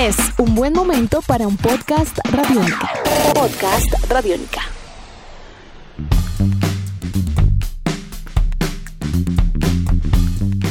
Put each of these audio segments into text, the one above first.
Es un buen momento para un podcast radiónica. Podcast radiónica.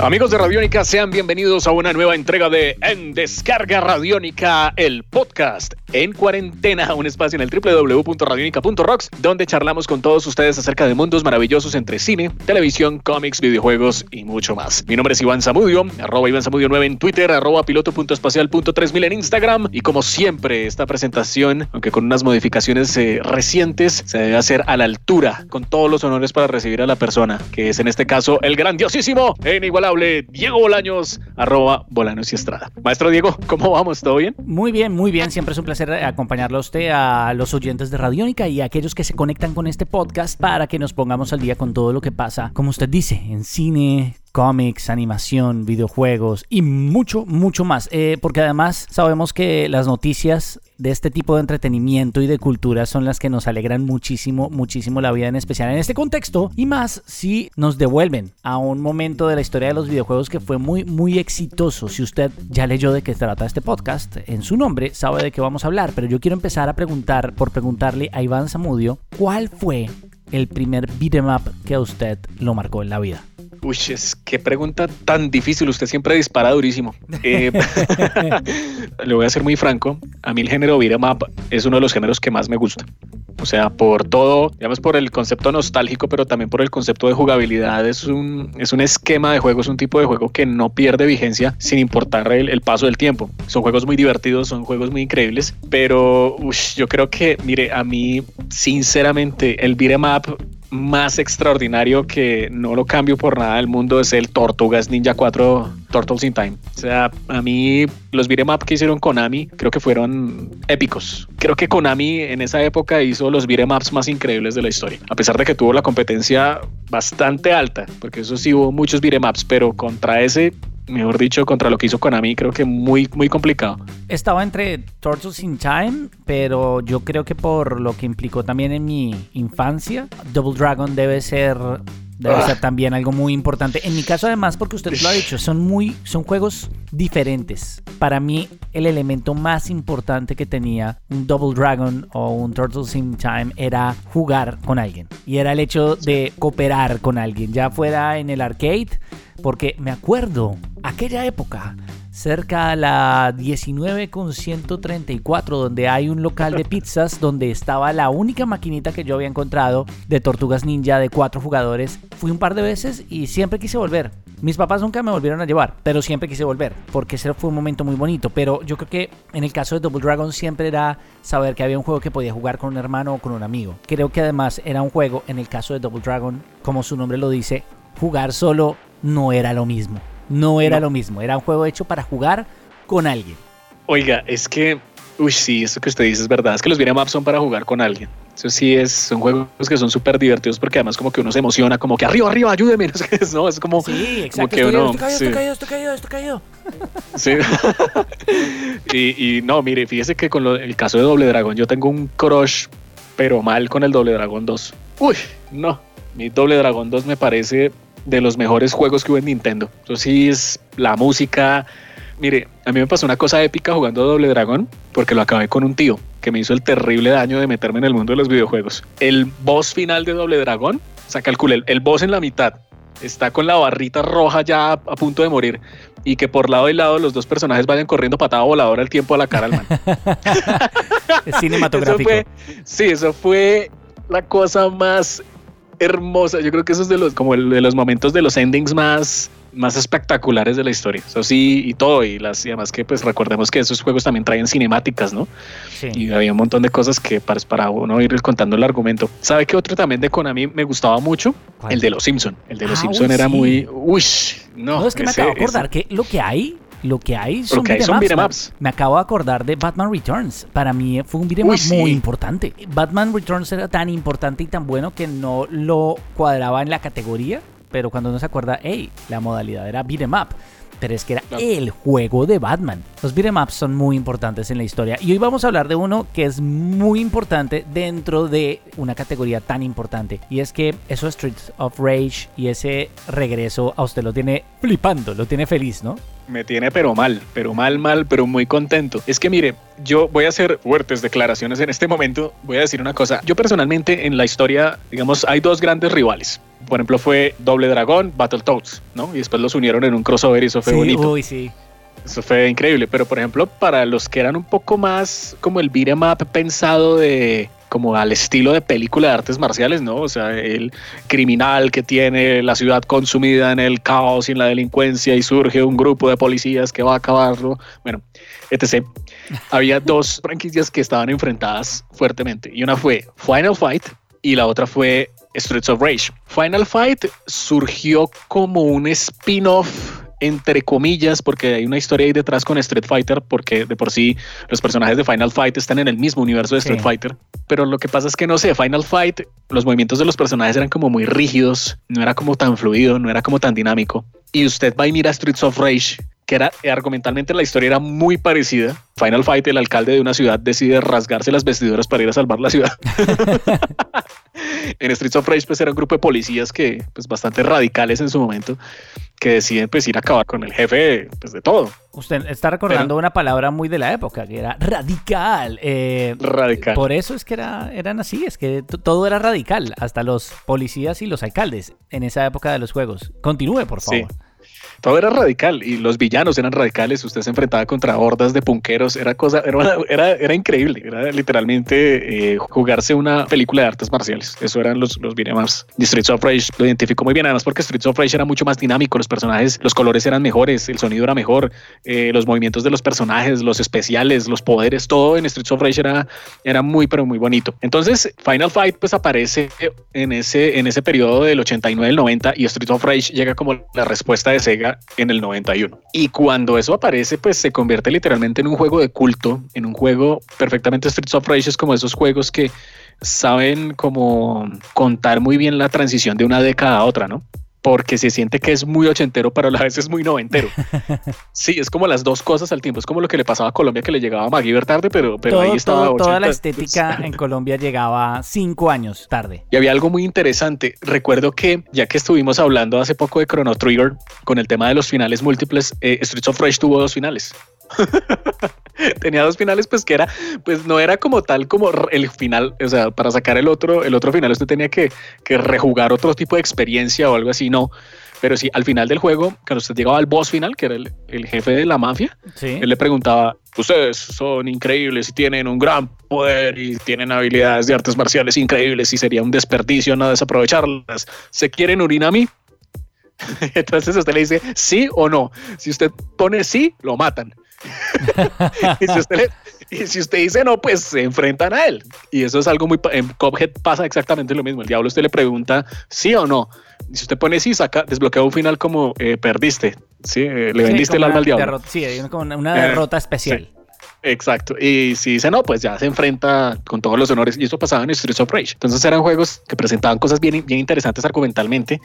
Amigos de Radiónica, sean bienvenidos a una nueva entrega de En Descarga Radiónica, el podcast en cuarentena, un espacio en el www.radionica.rocks, donde charlamos con todos ustedes acerca de mundos maravillosos entre cine, televisión, cómics, videojuegos y mucho más. Mi nombre es Iván Zamudio, arroba Iván Zamudio 9 en Twitter, arroba piloto.espacial.3000 en Instagram, y como siempre, esta presentación, aunque con unas modificaciones eh, recientes, se debe hacer a la altura, con todos los honores para recibir a la persona, que es en este caso el grandiosísimo e inigualable Diego Bolaños, arroba Bolaños y Estrada. Maestro Diego, ¿cómo vamos? ¿Todo bien? Muy bien, muy bien, siempre es un placer acompañarlo a usted, a los oyentes de Radiónica y a aquellos que se conectan con este podcast para que nos pongamos al día con todo lo que pasa, como usted dice, en cine, cómics, animación, videojuegos y mucho, mucho más. Eh, porque además sabemos que las noticias de este tipo de entretenimiento y de cultura son las que nos alegran muchísimo, muchísimo la vida en especial en este contexto y más si nos devuelven a un momento de la historia de los videojuegos que fue muy, muy exitoso. Si usted ya leyó de qué trata este podcast, en su nombre sabe de qué vamos a hablar, pero yo quiero empezar a preguntar, por preguntarle a Iván Zamudio, ¿cuál fue el primer beat'em up que a usted lo marcó en la vida? Uy, es qué pregunta tan difícil. Usted siempre dispara durísimo. Eh, le voy a ser muy franco. A mí el género beat'em up es uno de los géneros que más me gusta. O sea, por todo, digamos por el concepto nostálgico, pero también por el concepto de jugabilidad. Es un, es un esquema de juego, es un tipo de juego que no pierde vigencia sin importar el, el paso del tiempo. Son juegos muy divertidos, son juegos muy increíbles, pero uy, yo creo que, mire, a mí, sinceramente, el beat'em up más extraordinario que no lo cambio por nada del mundo es el Tortugas Ninja 4 Turtles in Time. O sea, a mí los beat'em que hicieron Konami creo que fueron épicos. Creo que Konami en esa época hizo los beat'em más increíbles de la historia. A pesar de que tuvo la competencia bastante alta, porque eso sí hubo muchos beat'em pero contra ese mejor dicho, contra lo que hizo Konami, creo que muy, muy complicado. Estaba entre Turtles in Time, pero yo creo que por lo que implicó también en mi infancia, Double Dragon debe ser debe ser también algo muy importante. En mi caso, además, porque usted lo ha dicho, son muy, son juegos diferentes. Para mí, el elemento más importante que tenía un Double Dragon o un Turtles in Time era jugar con alguien. Y era el hecho de cooperar con alguien, ya fuera en el arcade, porque me acuerdo, aquella época, cerca a la 19 con 134, donde hay un local de pizzas donde estaba la única maquinita que yo había encontrado de Tortugas Ninja de cuatro jugadores. Fui un par de veces y siempre quise volver. Mis papás nunca me volvieron a llevar, pero siempre quise volver, porque ese fue un momento muy bonito. Pero yo creo que en el caso de Double Dragon siempre era saber que había un juego que podía jugar con un hermano o con un amigo. Creo que además era un juego, en el caso de Double Dragon, como su nombre lo dice, jugar solo no era lo mismo no era lo mismo. Era un juego hecho para jugar con alguien. Oiga, es que, uy, sí, eso que usted dice es verdad. Es que los beat'em up son para jugar con alguien. Eso sí es, son juegos que son súper divertidos porque además como que uno se emociona, como que arriba, arriba, ayúdeme. No, es como, sí, exacto, como que uno, esto cayó, esto cayó, esto cayó, esto cayó. Sí. y, y, no, mire, fíjese que con lo, el caso de Doble Dragón, yo tengo un crush, pero mal con el Doble Dragón 2. Uy, no, mi Doble Dragón 2 me parece de los mejores juegos que hubo en Nintendo. Eso sí es la música. Mire, a mí me pasó una cosa épica jugando Doble Dragón porque lo acabé con un tío que me hizo el terrible daño de meterme en el mundo de los videojuegos. El boss final de Doble Dragón, o sea, calculé, el boss en la mitad está con la barrita roja ya a punto de morir y que por lado y lado los dos personajes vayan corriendo patada voladora el tiempo a la cara al man. es cinematográfico. Eso fue, sí, eso fue la cosa más hermosa. Yo creo que eso es de los, como el, de los momentos de los endings más, más espectaculares de la historia. Eso sí, y todo. Y las y además que pues recordemos que esos juegos también traen cinemáticas, ¿no? Sí. Y había un montón de cosas que para, para uno ir contando el argumento. ¿Sabe qué otro también de Konami me gustaba mucho? ¿Cuál? El de los Simpson. El de los Ah, Simpson uy, era sí. muy. Uy, no. No, es que me acabo de acordar ese- que lo que hay, lo que hay son, que hay beat'em son ups. Me acabo de acordar de Batman Returns. Para mí fue un beat'em up sí. muy importante. Batman Returns era tan importante y tan bueno que no lo cuadraba en la categoría, pero cuando uno se acuerda, hey, la modalidad era beat'em up. Pero es que era el juego de Batman. Los beat'em ups son muy importantes en la historia. Y hoy vamos a hablar de uno que es muy importante dentro de una categoría tan importante. Y es que eso Streets of Rage y ese regreso a usted lo tiene flipando, lo tiene feliz, ¿no? Me tiene pero mal, pero mal, mal, pero muy contento. Es que mire, yo voy a hacer fuertes declaraciones en este momento. Voy a decir una cosa. Yo personalmente en la historia, digamos, hay dos grandes rivales. Por ejemplo, fue Doble Dragón, Battletoads, ¿no? Y después los unieron en un crossover y eso fue Sí, bonito. uy, sí. Eso fue increíble. Pero por ejemplo, para los que eran un poco más como el beat'em up pensado de como al estilo de película de artes marciales, ¿no? O sea, el criminal que tiene la ciudad consumida en el caos y en la delincuencia y surge un grupo de policías que va a acabarlo. Bueno, etc. Había dos franquicias que estaban enfrentadas fuertemente y una fue Final Fight y la otra fue Streets of Rage. Final Fight surgió como un spin-off entre comillas, porque hay una historia ahí detrás con Street Fighter, porque de por sí los personajes de Final Fight están en el mismo universo de Street Sí. Fighter. Pero lo que pasa es que no sé, Final Fight, los movimientos de los personajes eran como muy rígidos, no era como tan fluido, no era como tan dinámico. Y usted va y mira Streets of Rage, que era argumentalmente la historia era muy parecida. Final Fight, el alcalde de una ciudad decide rasgarse las vestiduras para ir a salvar la ciudad. en Streets of Rage pues era un grupo de policías que pues bastante radicales en su momento que deciden pues ir a acabar con el jefe pues de todo Usted está recordando una palabra muy de la época, que era radical. Eh, radical Por eso es que era, eran así, es que todo era radical, hasta los policías y los alcaldes en esa época de los juegos. Continúe, por Sí. Todo era radical y los villanos eran radicales usted se enfrentaba contra hordas de punqueros era cosa era, era, increíble era literalmente eh, jugarse una película de artes marciales eso eran los los ups. y Streets of Rage lo identificó muy bien además porque Streets of Rage era mucho más dinámico los personajes los colores eran mejores el sonido era mejor eh, los movimientos de los personajes los especiales los poderes todo en Streets of Rage era era muy pero muy bonito entonces Final Fight pues aparece en ese en ese periodo del 89 al 90 y Streets of Rage llega como la respuesta de Sega en el 91 y cuando eso aparece pues se convierte literalmente en un juego de culto en un juego perfectamente Streets of Rage como esos juegos que saben como contar muy bien la transición de una década a otra, ¿no? Porque se siente que es muy ochentero, pero a la vez es muy noventero. Sí, es como las dos cosas al tiempo. Es como lo que le pasaba a Colombia, que le llegaba a MacGyver tarde, pero, pero Todo- ahí estaba. todo- toda la 80. estética en Colombia llegaba cinco años tarde. Y había algo muy interesante. Recuerdo que, ya que estuvimos hablando hace poco de Chrono Trigger, con el tema de los finales múltiples, eh, Streets of Rage tuvo dos finales. Tenía dos finales, pues que era, pues no era como tal como el final, o sea, para sacar el otro, el otro final usted tenía que, que rejugar otro tipo de experiencia o algo así, no. Pero sí, al final del juego, cuando usted llegaba al boss final, que era el, el jefe de la mafia, Sí. él le preguntaba, ustedes son increíbles y tienen un gran poder y tienen habilidades de artes marciales increíbles y sería un desperdicio no desaprovecharlas. ¿Se quieren unir a mí? Entonces usted le dice sí o no. Si usted pone sí, lo matan. y, si usted le- y si usted dice no, pues se enfrentan a él. Y eso es algo muy... En Cuphead pasa exactamente lo mismo. El diablo usted le pregunta sí o no. Y si usted pone sí, saca, desbloquea un final como eh, perdiste. Sí, eh, le Sí, vendiste el alma al diablo. sí, como una Eh, derrota especial. Exacto. Y si dice no, pues ya se enfrenta con todos los honores. Y eso pasaba en Streets of Rage. Entonces eran juegos que presentaban cosas bien, bien interesantes argumentalmente.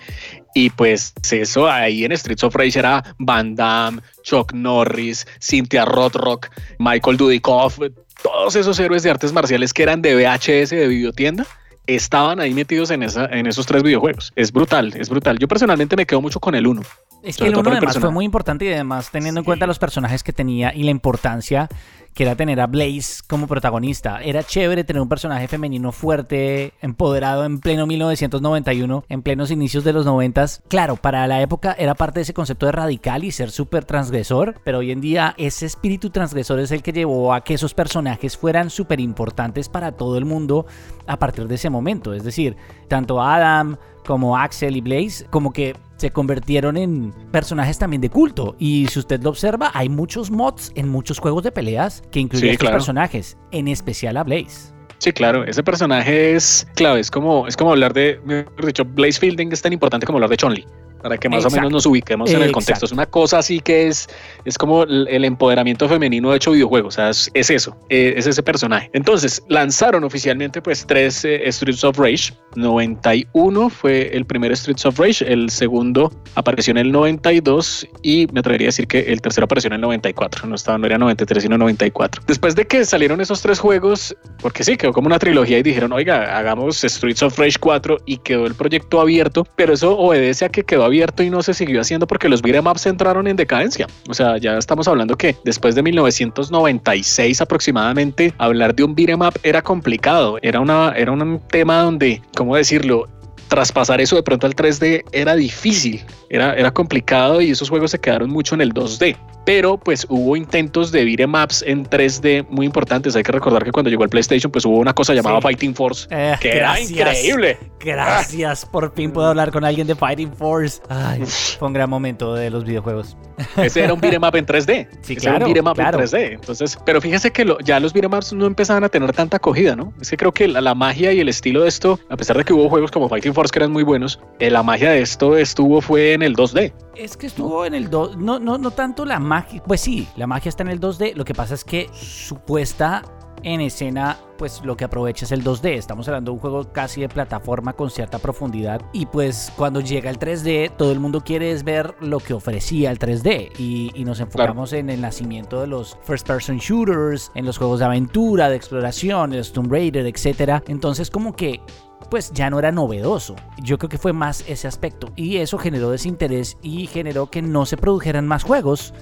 Y pues eso ahí en Streets of Rage era Van Damme, Chuck Norris, Cynthia Rothrock, Michael Dudikoff, todos esos héroes de artes marciales que eran de VHS, de videotienda. Estaban ahí metidos en, esa, en esos tres videojuegos. Es brutal, es brutal. Yo personalmente me quedo mucho con el uno. Es que el todo uno por el además fue muy importante y además teniendo en cuenta los personajes que tenía y la importancia que era tener a Blaze como protagonista. Era chévere tener un personaje femenino fuerte, empoderado en pleno 1991, en plenos inicios de los 90. Claro, para la época era parte de ese concepto de radical y ser súper transgresor, pero hoy en día ese espíritu transgresor es el que llevó a que esos personajes fueran súper importantes para todo el mundo a partir de ese momento. Es decir, tanto Adam como Axel y Blaze, como que se convirtieron en personajes también de culto. Y si usted lo observa, hay muchos mods en muchos juegos de peleas que incluyen Sí, a estos claro. personajes, en especial a Blaze. Sí, claro, ese personaje es clave, es como, es como hablar de, mejor dicho, Blaze Fielding es tan importante como hablar de Chun-Li, para que más Exacto. o menos nos ubiquemos en el Exacto. contexto. Es una cosa así que es, es como el, el empoderamiento femenino hecho videojuego, o sea, es, es eso, eh, es ese personaje. Entonces, lanzaron oficialmente pues tres eh, Streets of Rage, 91 fue el primer Streets of Rage, el segundo apareció en el 92 y me atrevería a decir que el tercero apareció en el 94, no estaba, no era 93 sino 94. Después de que salieron esos tres juegos, porque sí, quedó como una trilogía y dijeron, oiga, hagamos Streets of Rage 4 y quedó el proyecto abierto, pero eso obedece a que quedó abierto y no se siguió haciendo porque los beat'em ups entraron en decadencia. O sea, ya estamos hablando que después de 1996 aproximadamente, hablar de un beat'em up era complicado. Era, una, era un tema donde, ¿cómo decirlo? traspasar eso de pronto al 3D era difícil, era, era complicado y esos juegos se quedaron mucho en el 2D pero pues hubo intentos de ups en 3D muy importantes. Hay que recordar que cuando llegó el PlayStation, pues hubo una cosa llamada Fighting Force, eh, que era increíble. Gracias, por fin puedo hablar con alguien de Fighting Force. Ay, fue un gran momento de los videojuegos. Ese era un up en 3D. Sí, claro, era un up en 3D. Entonces, pero fíjese que ya los ups no empezaban a tener tanta acogida, ¿no? Es que creo que la, magia y el estilo de esto, a pesar de que hubo juegos como Fighting Force que eran muy buenos, eh, la magia de esto estuvo fue en el 2D. Es que estuvo en el 2, no, no, no tanto la magia, pues sí, la magia está en el 2D, lo que pasa es que supuesta en escena, pues lo que aprovecha es el 2D. Estamos hablando de un juego casi de plataforma con cierta profundidad. Y pues cuando llega el 3D, todo el mundo quiere es ver lo que ofrecía el 3D. Y, nos enfocamos en el nacimiento de los first person shooters, en los juegos de aventura, de exploración, el Tomb Raider, etc. Entonces, como que pues ya no era novedoso. Yo creo que fue más ese aspecto y eso generó desinterés y generó que no se produjeran más juegos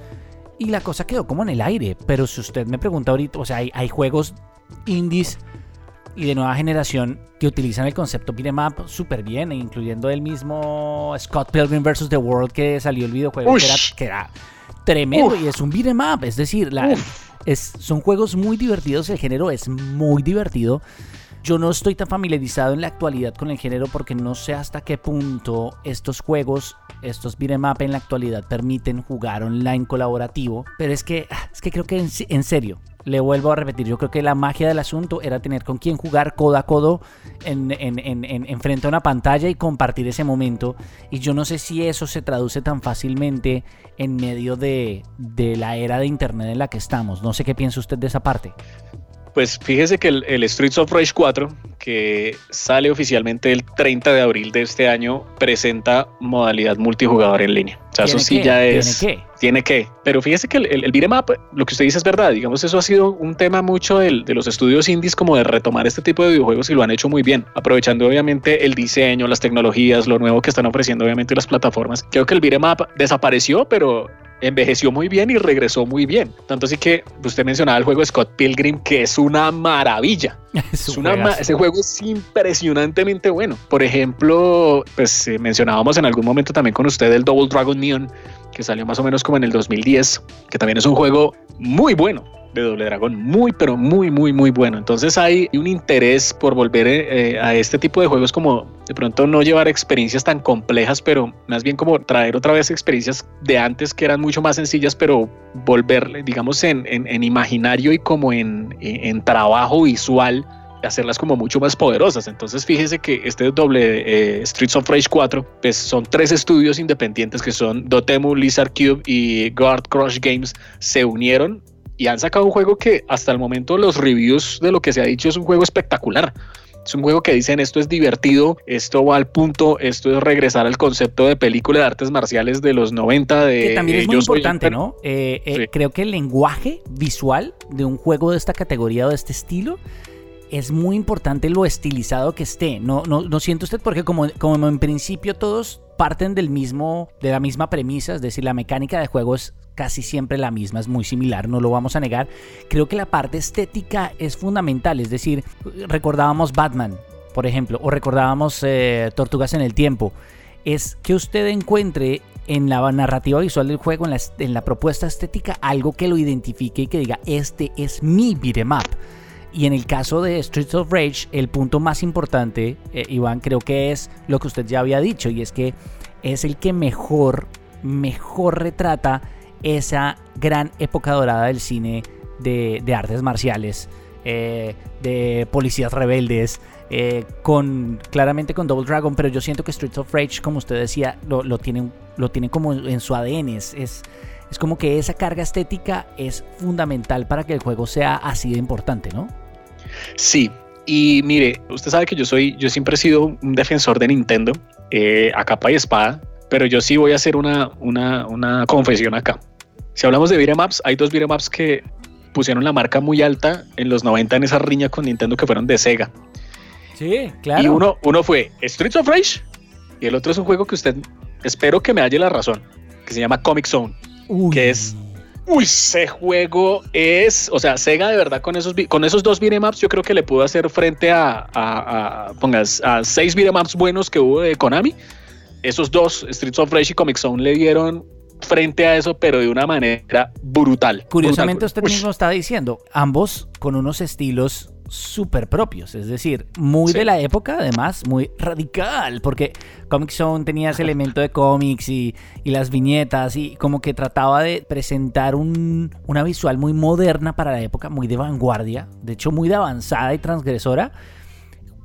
y la cosa quedó como en el aire. Pero si usted me pregunta ahorita, o sea, hay, juegos indies y de nueva generación que utilizan el concepto up súper bien, incluyendo el mismo Scott Pilgrim vs. The World que salió el videojuego, que era, tremendo y es un up. Es decir, la, es, son juegos muy divertidos, el género es muy divertido. Yo no estoy tan familiarizado en la actualidad con el género porque no sé hasta qué punto estos juegos, estos beat'em en la actualidad permiten jugar online colaborativo. Pero es que, ah, es que creo que en, serio, le vuelvo a repetir, yo creo que la magia del asunto era tener con quien jugar codo a codo en, en, frente a una pantalla y compartir ese momento. Y yo no sé si eso se traduce tan fácilmente en medio de, de la era de Internet en la que estamos. No sé qué piensa usted de esa parte. Pues fíjese que el, Streets of Rage 4, que sale oficialmente el 30 de abril de este año, presenta modalidad multijugador en línea. O sea, eso sí ya es. ¿Tiene qué? Tiene que. Pero fíjese que el, el, beat'em up, lo que usted dice es verdad. Digamos, eso ha sido un tema mucho de los estudios indies, como de retomar este tipo de videojuegos y lo han hecho muy bien, aprovechando obviamente el diseño, las tecnologías, lo nuevo que están ofreciendo obviamente las plataformas. Creo que el beat'em up desapareció, pero envejeció muy bien y regresó muy bien. Tanto así que usted mencionaba el juego Scott Pilgrim, que es una maravilla. Es una ese juego es impresionantemente bueno. Por ejemplo, pues eh, mencionábamos en algún momento también con usted el Double Dragon Neon, que salió más o menos como en el 2010, que también es un juego muy bueno de Doble Dragón, muy, pero muy, muy, muy bueno. Entonces hay un interés por volver eh, a este tipo de juegos como de pronto no llevar experiencias tan complejas, pero más bien como traer otra vez experiencias de antes que eran mucho más sencillas, pero volver, digamos, en, en, imaginario y como en, en trabajo visual hacerlas como mucho más poderosas. Entonces fíjese que este doble eh, Streets of Rage 4 pues son tres estudios independientes que son Dotemu, Lizard Cube y Guard Crush Games se unieron y han sacado un juego que hasta el momento los reviews de lo que se ha dicho es un juego espectacular. Es un juego que dicen esto es divertido, esto va al punto, esto es regresar al concepto de película de artes marciales de los 90. De, que también es muy importante, ¿no? Eh, eh, creo que el lenguaje visual de un juego de esta categoría o de este estilo es muy importante lo estilizado que esté. No, no, no siente usted porque como, como en principio todos parten del mismo, de la misma premisa, es decir, la mecánica de juego es casi siempre la misma, es muy similar, no lo vamos a negar. Creo que la parte estética es fundamental, es decir, recordábamos Batman, por ejemplo, o recordábamos eh, Tortugas en el Tiempo. Es que usted encuentre en la narrativa visual del juego, en la, propuesta estética, algo que lo identifique y que diga, este es mi beat'em up. Y en el caso de Streets of Rage, el punto más importante, eh, Iván, creo que es lo que usted ya había dicho, y es que es el que mejor, mejor retrata esa gran época dorada del cine de, artes marciales, eh, de policías rebeldes, eh, con claramente con Double Dragon, pero yo siento que Streets of Rage, como usted decía, lo, lo tiene, lo tiene como en su ADN, es, es, como que esa carga estética es fundamental para que el juego sea así de importante, ¿no? Sí, y mire, usted sabe que yo soy, yo siempre he sido un defensor de Nintendo, eh, a capa y espada, pero yo sí voy a hacer una, una, una confesión acá. Si hablamos de beat'em ups, hay dos beat'em ups que pusieron la marca muy alta en los 90 en esa riña con Nintendo que fueron de Sega. Sí, claro. Y uno, uno fue Streets of Rage y el otro es un juego que usted espero que me halle la razón, que se llama Comic Zone, que es Uy, ese juego es, o sea, Sega de verdad con esos con esos dos beatemaps yo creo que le pudo hacer frente a, a, pongas, a seis beatemaps buenos que hubo de Konami. Esos dos, Streets of Rage y Comic Zone, le dieron frente a eso, pero de una manera brutal. Curiosamente usted mismo está diciendo, ambos con unos estilos súper propios, es decir, muy de la época, además, muy radical, porque Comic Zone tenía ese elemento de cómics y, las viñetas y como que trataba de presentar una visual muy moderna para la época, muy de vanguardia, de hecho muy de avanzada y transgresora.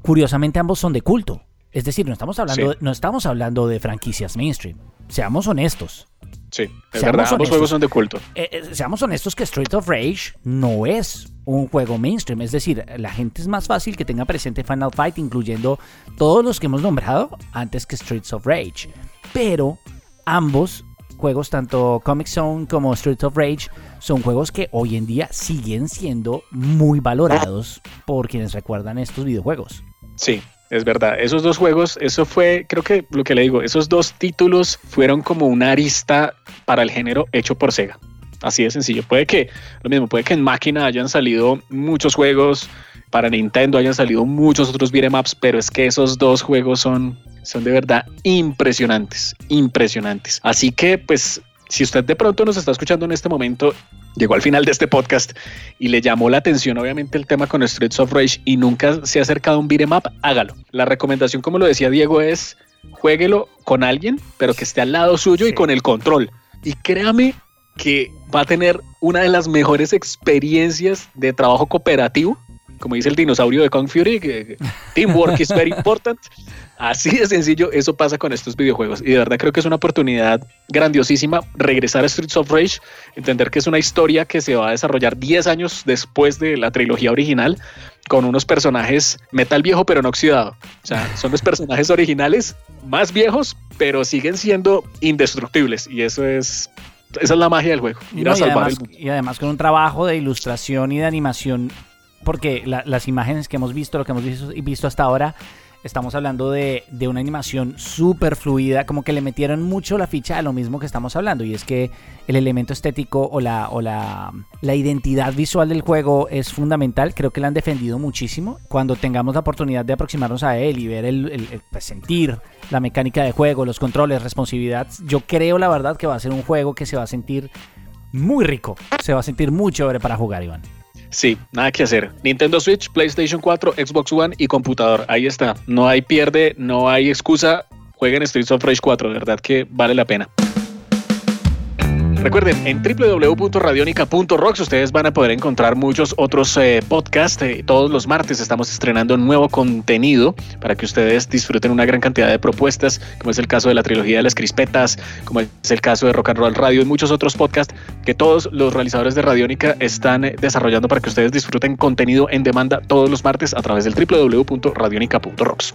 Curiosamente ambos son de culto, es decir, no estamos hablando, no estamos hablando de franquicias mainstream, seamos honestos. Sí, es verdad, ambos juegos son de culto. Eh, eh, seamos honestos que Street of Rage no es un juego mainstream, es decir, la gente es más fácil que tenga presente Final Fight, incluyendo todos los que hemos nombrado antes que Streets of Rage. Pero ambos juegos, tanto Comic Zone como Streets of Rage, son juegos que hoy en día siguen siendo muy valorados por quienes recuerdan estos videojuegos. Sí, es verdad. Esos dos juegos, eso fue, creo que lo que le digo, esos dos títulos fueron como una arista para el género hecho por Sega. Así de sencillo. Puede que, lo mismo, puede que en máquina hayan salido muchos juegos, para Nintendo hayan salido muchos otros beat'em ups, pero es que esos dos juegos son, son de verdad impresionantes, impresionantes. Así que, pues, si usted de pronto nos está escuchando en este momento llegó al final de este podcast y le llamó la atención obviamente el tema con Streets of Rage y nunca se ha acercado a un beat'em up, hágalo. La recomendación, como lo decía Diego, es jueguelo con alguien, pero que esté al lado suyo y con el control. Y créame que va a tener una de las mejores experiencias de trabajo cooperativo como dice el dinosaurio de Kong Fury, que teamwork is very important. Así de sencillo, eso pasa con estos videojuegos. Y de verdad creo que es una oportunidad grandiosísima regresar a Streets of Rage, entender que es una historia que se va a desarrollar 10 años después de la trilogía original, con unos personajes metal viejo pero no oxidado. O sea, son los personajes originales más viejos, pero siguen siendo indestructibles. Y eso es esa es la magia del juego. Ir a salvar y además con un trabajo de ilustración y de animación porque las imágenes que hemos visto, lo que hemos visto, visto hasta ahora, estamos hablando de, una animación súper fluida, como que le metieron mucho la ficha a lo mismo que estamos hablando, y es que el elemento estético o la, o la, la identidad visual del juego es fundamental, creo que la han defendido muchísimo. Cuando tengamos la oportunidad de aproximarnos a él y ver el, pues, sentir la mecánica de juego, los controles, responsividad, yo creo la verdad que va a ser un juego que se va a sentir muy rico, se va a sentir muy chévere para jugar, Iván. Sí, nada que hacer. Nintendo Switch, PlayStation 4, Xbox One y computador. Ahí está. No hay pierde, no hay excusa. Jueguen Streets of Rage 4, de verdad que vale la pena. Recuerden, en www.radionica.rocks ustedes van a poder encontrar muchos otros eh, podcasts. Eh, todos los martes estamos estrenando nuevo contenido para que ustedes disfruten una gran cantidad de propuestas, como es el caso de la trilogía de las crispetas, como es el caso de Rock and Roll Radio y muchos otros podcasts que todos los realizadores de Radiónica están eh, desarrollando para que ustedes disfruten contenido en demanda todos los martes a través del www.radionica.rocks.